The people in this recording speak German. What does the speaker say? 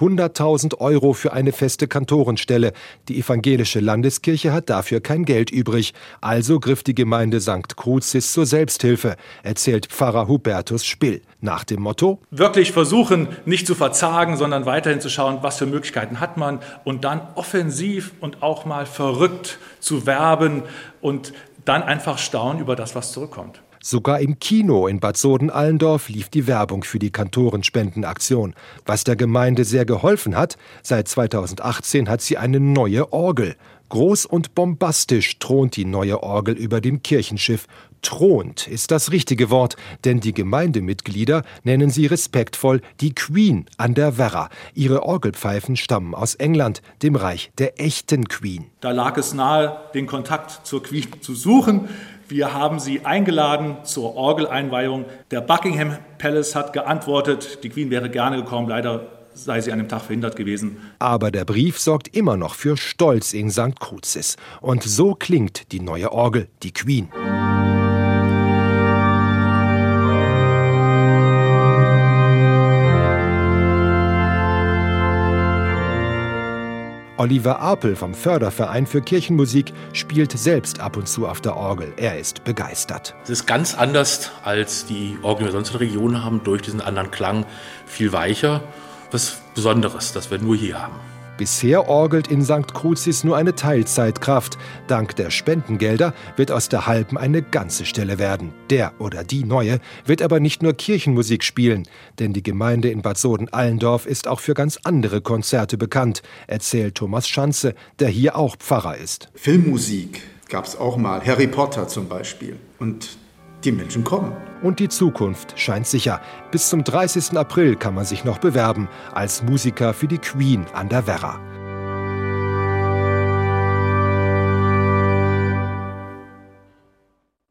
100.000 Euro für eine feste Kantorenstelle. Die evangelische Landeskirche hat dafür kein Geld übrig. Also griff die Gemeinde St. Kruzis zur Selbsthilfe, erzählt Pfarrer Hubertus Spill. Nach dem Motto: Wirklich versuchen, nicht zu verzagen, sondern weiterhin zu schauen, was für Möglichkeiten hat man und dann offensiv und auch mal verrückt zu werben und dann einfach staunen über das, was zurückkommt. Sogar im Kino in Bad Soden-Allendorf lief die Werbung für die Kantorenspendenaktion. Was der Gemeinde sehr geholfen hat, seit 2018 hat sie eine neue Orgel. Groß und bombastisch thront die neue Orgel über dem Kirchenschiff. Thront ist das richtige Wort, denn die Gemeindemitglieder nennen sie respektvoll die Queen an der Werra. Ihre Orgelpfeifen stammen aus England, dem Reich der echten Queen. Da lag es nahe, den Kontakt zur Queen zu suchen. Wir haben sie eingeladen zur Orgeleinweihung. Der Buckingham Palace hat geantwortet, die Queen wäre gerne gekommen, leider sei sie an dem Tag verhindert gewesen. Aber der Brief sorgt immer noch für Stolz in St. Kruzis. Und so klingt die neue Orgel, die Queen. Oliver Apel vom Förderverein für Kirchenmusik spielt selbst ab und zu auf der Orgel. Er ist begeistert. Es ist ganz anders als die Orgeln, die wir sonst in der Region haben, durch diesen anderen Klang viel weicher. Was Besonderes, das wir nur hier haben. Bisher orgelt in St. Kruzis nur eine Teilzeitkraft. Dank der Spendengelder wird aus der halben eine ganze Stelle werden. Der oder die neue wird aber nicht nur Kirchenmusik spielen, denn die Gemeinde in Bad Soden-Allendorf ist auch für ganz andere Konzerte bekannt, erzählt Thomas Schanze, der hier auch Pfarrer ist. Filmmusik gab es auch mal, Harry Potter zum Beispiel. Und die Menschen kommen. Und die Zukunft scheint sicher. Bis zum 30. April kann man sich noch bewerben als Musiker für die Queen an der Werra.